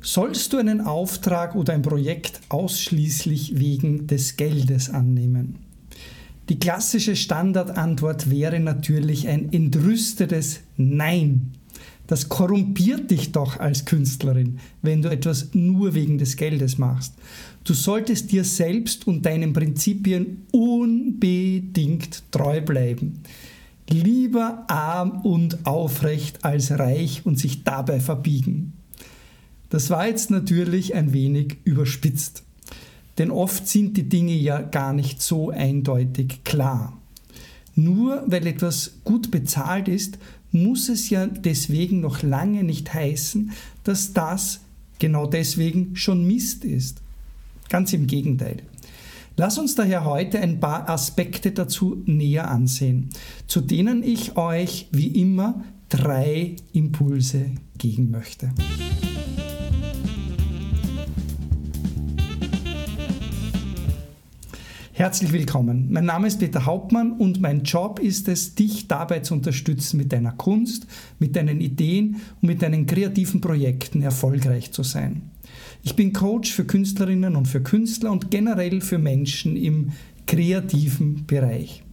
Sollst du einen Auftrag oder ein Projekt ausschließlich wegen des Geldes annehmen? Die klassische Standardantwort wäre natürlich ein entrüstetes Nein. Das korrumpiert dich doch als Künstlerin, wenn du etwas nur wegen des Geldes machst. Du solltest dir selbst und deinen Prinzipien unbedingt treu bleiben. Lieber arm und aufrecht als reich und sich dabei verbiegen. Das war jetzt natürlich ein wenig überspitzt. Denn oft sind die Dinge ja gar nicht so eindeutig klar. Nur weil etwas gut bezahlt ist, muss es ja deswegen noch lange nicht heißen, dass das genau deswegen schon Mist ist. Ganz im Gegenteil. Lass uns daher heute ein paar Aspekte dazu näher ansehen, zu denen ich euch wie immer drei Impulse geben möchte. Herzlich willkommen. Mein Name ist Peter Hauptmann und mein Job ist es, dich dabei zu unterstützen, mit deiner Kunst, mit deinen Ideen und mit deinen kreativen Projekten erfolgreich zu sein. Ich bin Coach für Künstlerinnen und für Künstler und generell für Menschen im kreativen Bereich.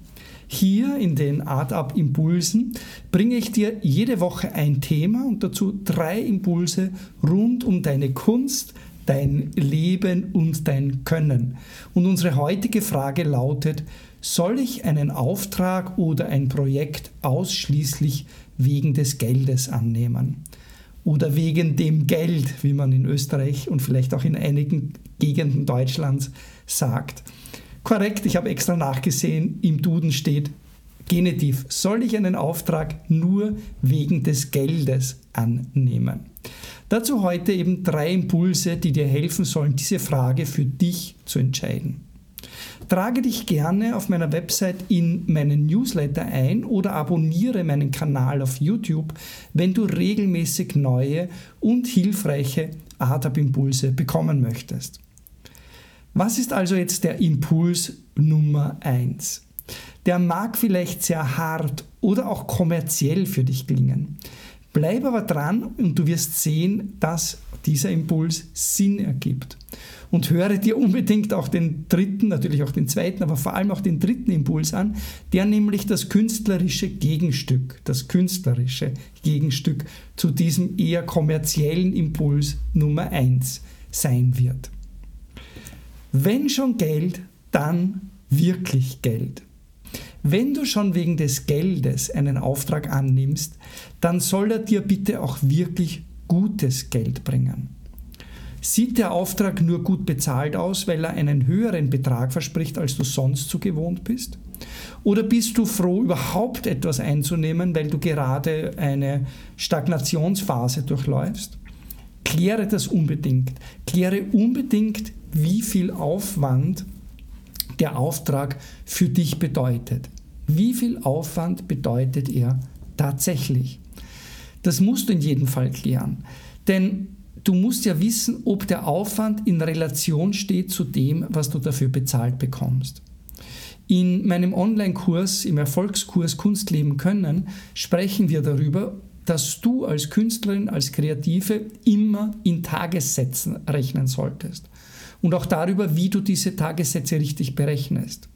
Hier in den Art Up Impulsen bringe ich dir jede Woche ein Thema und dazu drei Impulse rund um deine Kunst, dein Leben und dein Können. Und unsere heutige Frage lautet, soll ich einen Auftrag oder ein Projekt ausschließlich wegen des Geldes annehmen? Oder wegen dem Geld, wie man in Österreich und vielleicht auch in einigen Gegenden Deutschlands sagt. Korrekt, ich habe extra nachgesehen, im Duden steht Genitiv. Soll ich einen Auftrag nur wegen des Geldes annehmen? Dazu heute eben drei Impulse, die dir helfen sollen, diese Frage für dich zu entscheiden. Trage dich gerne auf meiner Website in meinen Newsletter ein oder abonniere meinen Kanal auf YouTube, wenn du regelmäßig neue und hilfreiche ADAP-Impulse bekommen möchtest. Was ist also jetzt der Impuls Nummer 1? Der mag vielleicht sehr hart oder auch kommerziell für dich klingen. Bleib aber dran und du wirst sehen, dass dieser Impuls Sinn ergibt. Und höre dir unbedingt auch den dritten, natürlich auch den zweiten, aber vor allem auch den dritten Impuls an, der nämlich das künstlerische Gegenstück, das künstlerische Gegenstück zu diesem eher kommerziellen Impuls Nummer eins sein wird. Wenn schon Geld, dann wirklich Geld. Wenn du schon wegen des Geldes einen Auftrag annimmst, dann soll er dir bitte auch wirklich gutes Geld bringen. Sieht der Auftrag nur gut bezahlt aus, weil er einen höheren Betrag verspricht, als du sonst so gewohnt bist? Oder bist du froh, überhaupt etwas einzunehmen, weil du gerade eine Stagnationsphase durchläufst? Kläre das unbedingt. Kläre unbedingt, wie viel Aufwand der Auftrag für dich bedeutet. Wie viel Aufwand bedeutet er tatsächlich? Das musst du in jedem Fall klären. Denn du musst ja wissen, ob der Aufwand in Relation steht zu dem, was du dafür bezahlt bekommst. In meinem Online-Kurs, im Erfolgskurs Kunst leben können, sprechen wir darüber, dass du als Künstlerin, als Kreative immer in Tagessätzen rechnen solltest. Und auch darüber, wie du diese Tagessätze richtig berechnest.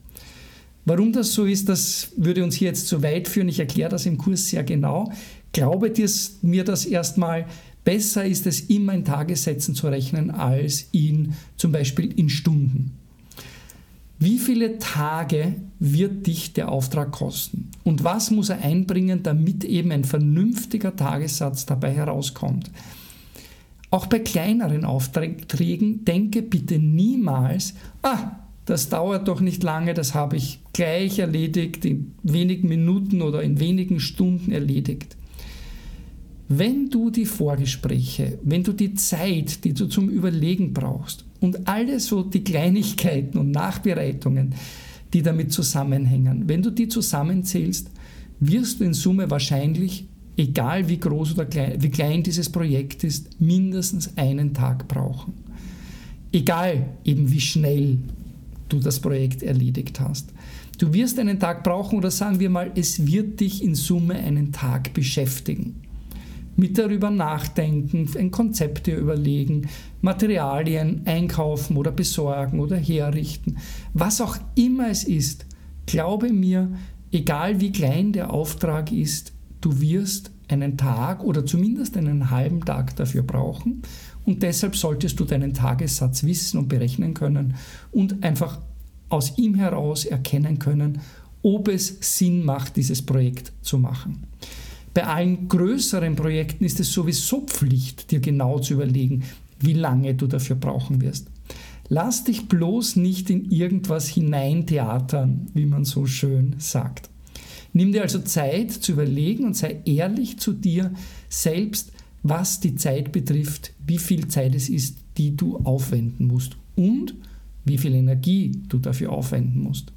Warum das so ist, das würde uns hier jetzt zu weit führen. Ich erkläre das im Kurs sehr genau. Glaube mir das erstmal, besser ist es immer in Tagessätzen zu rechnen als in zum Beispiel in Stunden. Wie viele Tage wird dich der Auftrag kosten? Und was muss er einbringen, damit eben ein vernünftiger Tagessatz dabei herauskommt? Auch bei kleineren Aufträgen denke bitte niemals, ah, das dauert doch nicht lange, das habe ich gleich erledigt, in wenigen Minuten oder in wenigen Stunden erledigt. Wenn du die Vorgespräche, wenn du die Zeit, die du zum Überlegen brauchst und alle so die Kleinigkeiten und Nachbereitungen, die damit zusammenhängen, wenn du die zusammenzählst, wirst du in Summe wahrscheinlich, egal wie groß oder klein, wie klein dieses Projekt ist, mindestens einen Tag brauchen. Egal eben wie schnell du das Projekt erledigt hast. Du wirst einen Tag brauchen oder sagen wir mal, es wird dich in Summe einen Tag beschäftigen. mit darüber nachdenken, ein Konzept dir überlegen, Materialien einkaufen oder besorgen oder herrichten, was auch immer es ist. Glaube mir, egal wie klein der Auftrag ist, du wirst einen Tag oder zumindest einen halben Tag dafür brauchen und deshalb solltest du deinen Tagessatz wissen und berechnen können und einfach aus ihm heraus erkennen können, ob es Sinn macht, dieses Projekt zu machen. Bei allen größeren Projekten ist es sowieso Pflicht, dir genau zu überlegen, wie lange du dafür brauchen wirst. Lass dich bloß nicht in irgendwas hineintheatern, wie man so schön sagt. Nimm dir also Zeit zu überlegen und sei ehrlich zu dir selbst, was die Zeit betrifft, wie viel Zeit es ist, die du aufwenden musst und wie viel Energie du dafür aufwenden musst.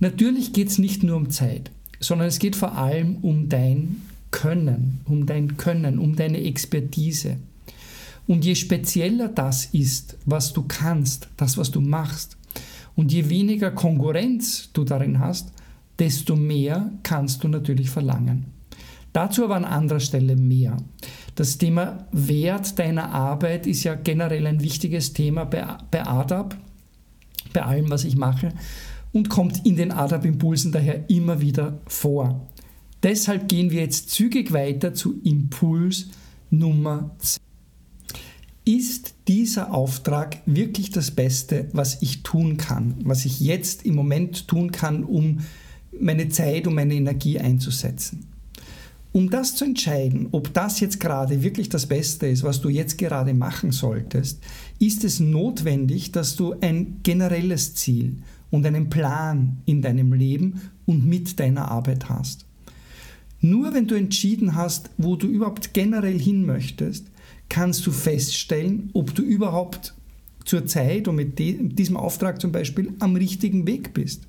Natürlich geht es nicht nur um Zeit, sondern es geht vor allem um dein Können, um dein Können, um deine Expertise. Und je spezieller das ist, was du kannst, das, was du machst, und je weniger Konkurrenz du darin hast, desto mehr kannst du natürlich verlangen. Dazu aber an anderer Stelle mehr. Das Thema Wert deiner Arbeit ist ja generell ein wichtiges Thema bei, bei ADAP, bei allem, was ich mache und kommt in den ADAP-Impulsen daher immer wieder vor. Deshalb gehen wir jetzt zügig weiter zu Impuls Nummer 2. Ist dieser Auftrag wirklich das Beste, was ich tun kann, was ich jetzt im Moment tun kann, um meine Zeit und meine Energie einzusetzen? Um das zu entscheiden, ob das jetzt gerade wirklich das Beste ist, was du jetzt gerade machen solltest, ist es notwendig, dass du ein generelles Ziel und einen Plan in deinem Leben und mit deiner Arbeit hast. Nur wenn du entschieden hast, wo du überhaupt generell hin möchtest, kannst du feststellen, ob du überhaupt zur Zeit und mit diesem Auftrag zum Beispiel am richtigen Weg bist.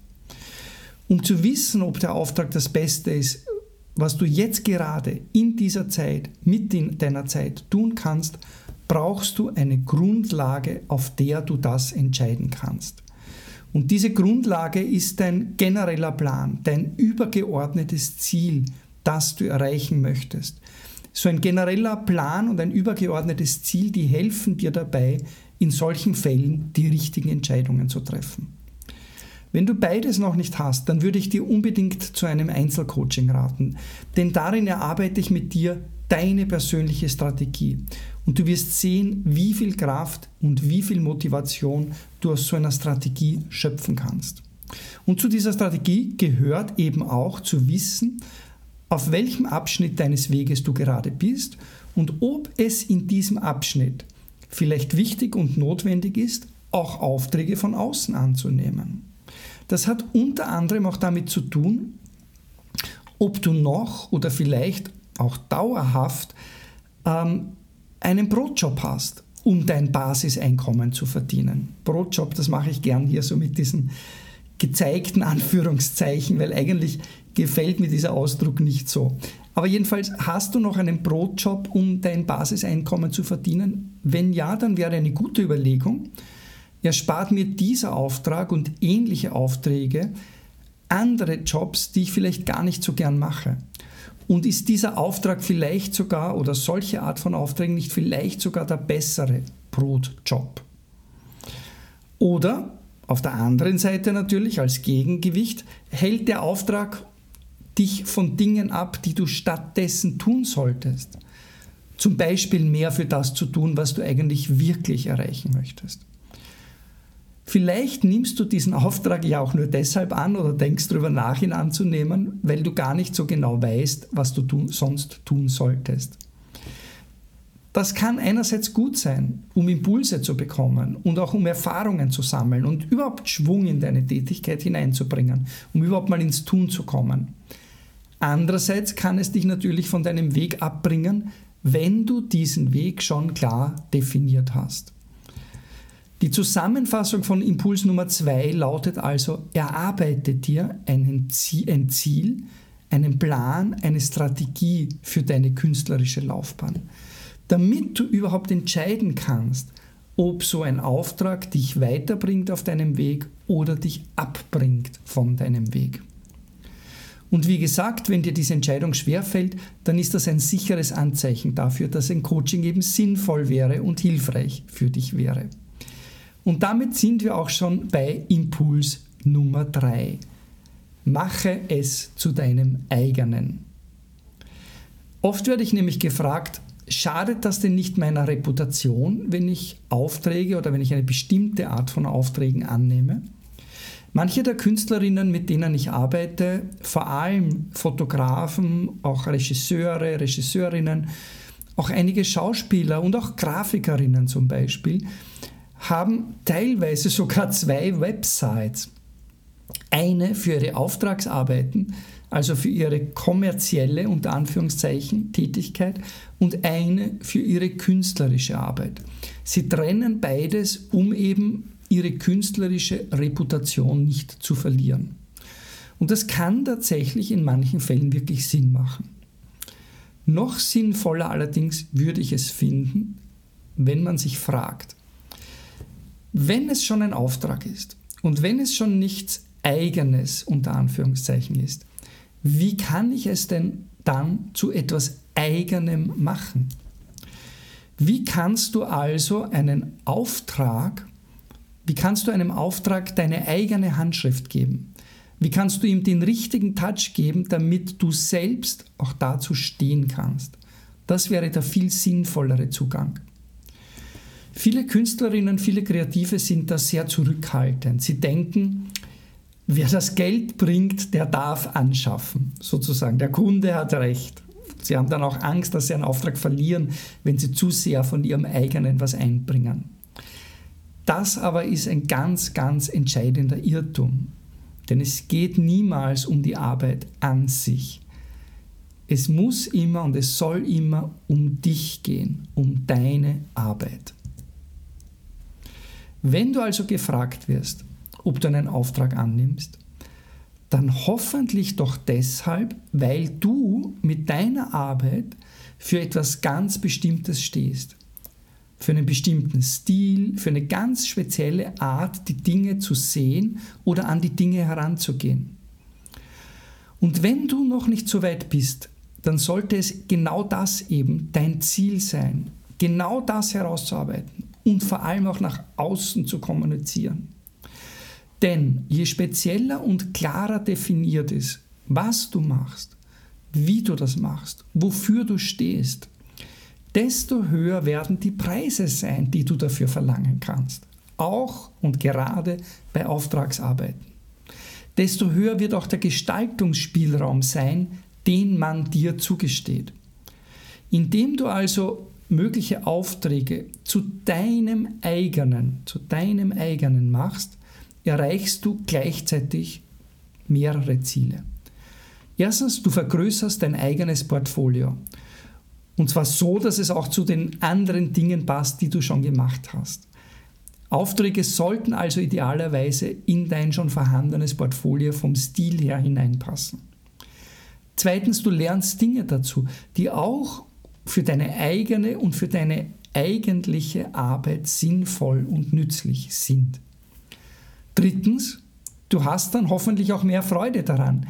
Um zu wissen, ob der Auftrag das Beste ist, was du jetzt gerade in dieser Zeit, mit in deiner Zeit tun kannst, brauchst du eine Grundlage, auf der du das entscheiden kannst. Und diese Grundlage ist dein genereller Plan, dein übergeordnetes Ziel, das du erreichen möchtest. So ein genereller Plan und ein übergeordnetes Ziel, die helfen dir dabei, in solchen Fällen die richtigen Entscheidungen zu treffen. Wenn du beides noch nicht hast, dann würde ich dir unbedingt zu einem Einzelcoaching raten, denn darin erarbeite ich mit dir deine persönliche Strategie und du wirst sehen, wie viel Kraft und wie viel Motivation du aus so einer Strategie schöpfen kannst. Und zu dieser Strategie gehört eben auch zu wissen, auf welchem Abschnitt deines Weges du gerade bist und ob es in diesem Abschnitt vielleicht wichtig und notwendig ist, auch Aufträge von außen anzunehmen. Das hat unter anderem auch damit zu tun, ob du noch oder vielleicht auch dauerhaft ähm, einen Brotjob hast, um dein Basiseinkommen zu verdienen. Brotjob, das mache ich gern hier so mit diesen gezeigten Anführungszeichen, weil eigentlich gefällt mir dieser Ausdruck nicht so. Aber jedenfalls hast du noch einen Brotjob, um dein Basiseinkommen zu verdienen? Wenn ja, dann wäre eine gute Überlegung, erspart mir dieser Auftrag und ähnliche Aufträge andere Jobs, die ich vielleicht gar nicht so gern mache. Und ist dieser Auftrag vielleicht sogar oder solche Art von Aufträgen nicht vielleicht sogar der bessere Brotjob? Oder auf der anderen Seite natürlich als Gegengewicht hält der Auftrag dich von Dingen ab, die du stattdessen tun solltest. Zum Beispiel mehr für das zu tun, was du eigentlich wirklich erreichen möchtest. Vielleicht nimmst du diesen Auftrag ja auch nur deshalb an oder denkst darüber nach, ihn anzunehmen, weil du gar nicht so genau weißt, was du tun, sonst tun solltest. Das kann einerseits gut sein, um Impulse zu bekommen und auch um Erfahrungen zu sammeln und überhaupt Schwung in deine Tätigkeit hineinzubringen, um überhaupt mal ins Tun zu kommen. Andererseits kann es dich natürlich von deinem Weg abbringen, wenn du diesen Weg schon klar definiert hast. Die Zusammenfassung von Impuls Nummer 2 lautet also, erarbeite dir einen Ziel, ein Ziel, einen Plan, eine Strategie für deine künstlerische Laufbahn, damit du überhaupt entscheiden kannst, ob so ein Auftrag dich weiterbringt auf deinem Weg oder dich abbringt von deinem Weg. Und wie gesagt, wenn dir diese Entscheidung schwerfällt, dann ist das ein sicheres Anzeichen dafür, dass ein Coaching eben sinnvoll wäre und hilfreich für dich wäre. Und damit sind wir auch schon bei Impuls Nummer 3. Mache es zu deinem eigenen. Oft werde ich nämlich gefragt, schadet das denn nicht meiner Reputation, wenn ich Aufträge oder wenn ich eine bestimmte Art von Aufträgen annehme? Manche der Künstlerinnen, mit denen ich arbeite, vor allem Fotografen, auch Regisseure, Regisseurinnen, auch einige Schauspieler und auch Grafikerinnen zum Beispiel, haben teilweise sogar zwei Websites. Eine für ihre Auftragsarbeiten, also für ihre kommerzielle unter Anführungszeichen Tätigkeit und eine für ihre künstlerische Arbeit. Sie trennen beides, um eben ihre künstlerische Reputation nicht zu verlieren. Und das kann tatsächlich in manchen Fällen wirklich Sinn machen. Noch sinnvoller allerdings würde ich es finden, wenn man sich fragt, wenn es schon ein Auftrag ist und wenn es schon nichts eigenes unter Anführungszeichen ist, wie kann ich es denn dann zu etwas eigenem machen? Wie kannst du also einen Auftrag, wie kannst du einem Auftrag deine eigene Handschrift geben? Wie kannst du ihm den richtigen Touch geben, damit du selbst auch dazu stehen kannst? Das wäre der viel sinnvollere Zugang. Viele Künstlerinnen, viele Kreative sind da sehr zurückhaltend. Sie denken, wer das Geld bringt, der darf anschaffen, sozusagen. Der Kunde hat recht. Sie haben dann auch Angst, dass sie einen Auftrag verlieren, wenn sie zu sehr von ihrem eigenen was einbringen. Das aber ist ein ganz, ganz entscheidender Irrtum. Denn es geht niemals um die Arbeit an sich. Es muss immer und es soll immer um dich gehen, um deine Arbeit. Wenn du also gefragt wirst, ob du einen Auftrag annimmst, dann hoffentlich doch deshalb, weil du mit deiner Arbeit für etwas ganz Bestimmtes stehst. Für einen bestimmten Stil, für eine ganz spezielle Art, die Dinge zu sehen oder an die Dinge heranzugehen. Und wenn du noch nicht so weit bist, dann sollte es genau das eben dein Ziel sein, genau das herauszuarbeiten und vor allem auch nach außen zu kommunizieren. Denn je spezieller und klarer definiert ist, was du machst, wie du das machst, wofür du stehst, desto höher werden die Preise sein, die du dafür verlangen kannst. Auch und gerade bei Auftragsarbeiten. Desto höher wird auch der Gestaltungsspielraum sein, den man dir zugesteht. Indem du also mögliche Aufträge zu deinem eigenen, zu deinem eigenen machst, erreichst du gleichzeitig mehrere Ziele. Erstens, du vergrößerst dein eigenes Portfolio. Und zwar so, dass es auch zu den anderen Dingen passt, die du schon gemacht hast. Aufträge sollten also idealerweise in dein schon vorhandenes Portfolio vom Stil her hineinpassen. Zweitens, du lernst Dinge dazu, die auch für deine eigene und für deine eigentliche Arbeit sinnvoll und nützlich sind. Drittens, du hast dann hoffentlich auch mehr Freude daran,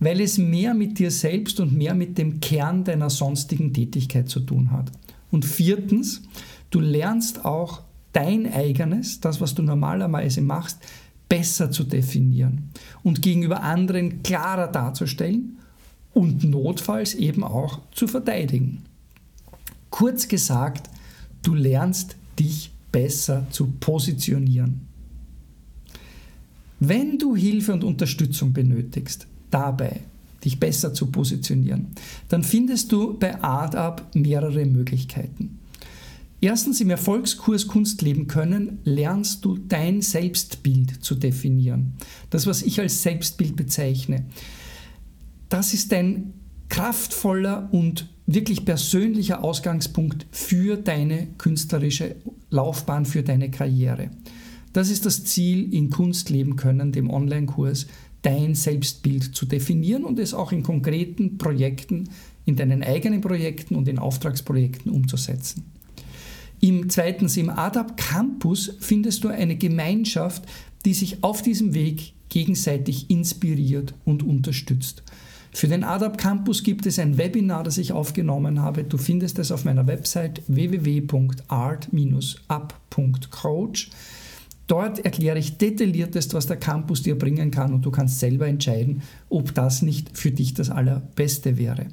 weil es mehr mit dir selbst und mehr mit dem Kern deiner sonstigen Tätigkeit zu tun hat. Und viertens, du lernst auch dein eigenes, das, was du normalerweise machst, besser zu definieren und gegenüber anderen klarer darzustellen und notfalls eben auch zu verteidigen. Kurz gesagt, du lernst dich besser zu positionieren. Wenn du Hilfe und Unterstützung benötigst, dabei dich besser zu positionieren, dann findest du bei ArtUp mehrere Möglichkeiten. Erstens im Erfolgskurs Kunst leben können, lernst du dein Selbstbild zu definieren. Das, was ich als Selbstbild bezeichne. Das ist ein kraftvoller und wirklich persönlicher Ausgangspunkt für deine künstlerische Laufbahn, für deine Karriere. Das ist das Ziel in Kunst leben können, dem Online-Kurs, dein Selbstbild zu definieren und es auch in konkreten Projekten, in deinen eigenen Projekten und in Auftragsprojekten umzusetzen. Im zweitens, im ADAP Campus findest du eine Gemeinschaft, die sich auf diesem Weg gegenseitig inspiriert und unterstützt. Für den ADAP Campus gibt es ein Webinar, das ich aufgenommen habe. Du findest es auf meiner Website www.art-up.coach. Dort erkläre ich detailliertest, was der Campus dir bringen kann und du kannst selber entscheiden, ob das nicht für dich das Allerbeste wäre.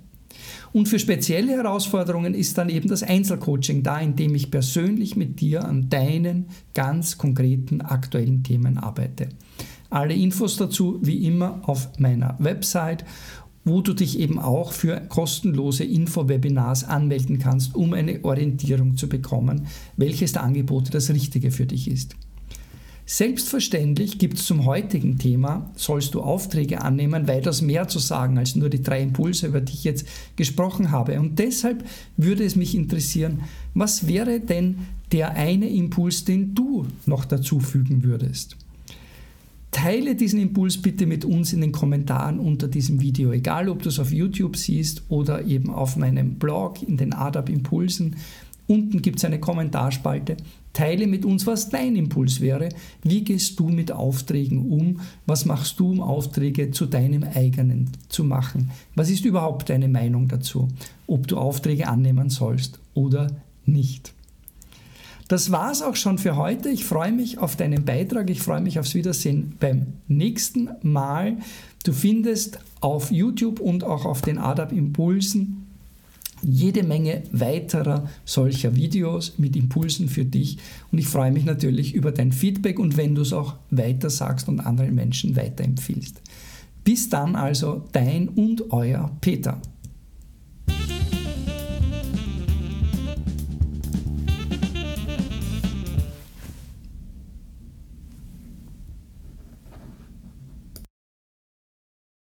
Und für spezielle Herausforderungen ist dann eben das Einzelcoaching da, in dem ich persönlich mit dir an deinen ganz konkreten aktuellen Themen arbeite. Alle Infos dazu wie immer auf meiner Website wo du dich eben auch für kostenlose Info-Webinars anmelden kannst, um eine Orientierung zu bekommen, welches der Angebote das Richtige für dich ist. Selbstverständlich gibt es zum heutigen Thema, sollst du Aufträge annehmen, weitaus mehr zu sagen als nur die drei Impulse, über die ich jetzt gesprochen habe. Und deshalb würde es mich interessieren, was wäre denn der eine Impuls, den du noch dazufügen würdest? Teile diesen Impuls bitte mit uns in den Kommentaren unter diesem Video, egal ob du es auf YouTube siehst oder eben auf meinem Blog in den ADAP Impulsen. Unten gibt es eine Kommentarspalte. Teile mit uns, was dein Impuls wäre. Wie gehst du mit Aufträgen um? Was machst du, um Aufträge zu deinem eigenen zu machen? Was ist überhaupt deine Meinung dazu? Ob du Aufträge annehmen sollst oder nicht. Das war es auch schon für heute. Ich freue mich auf deinen Beitrag. Ich freue mich aufs Wiedersehen beim nächsten Mal. Du findest auf YouTube und auch auf den ADAP Impulsen jede Menge weiterer solcher Videos mit Impulsen für dich und ich freue mich natürlich über dein Feedback und wenn du es auch weiter sagst und anderen Menschen weiterempfiehlst. Bis dann also dein und euer Peter.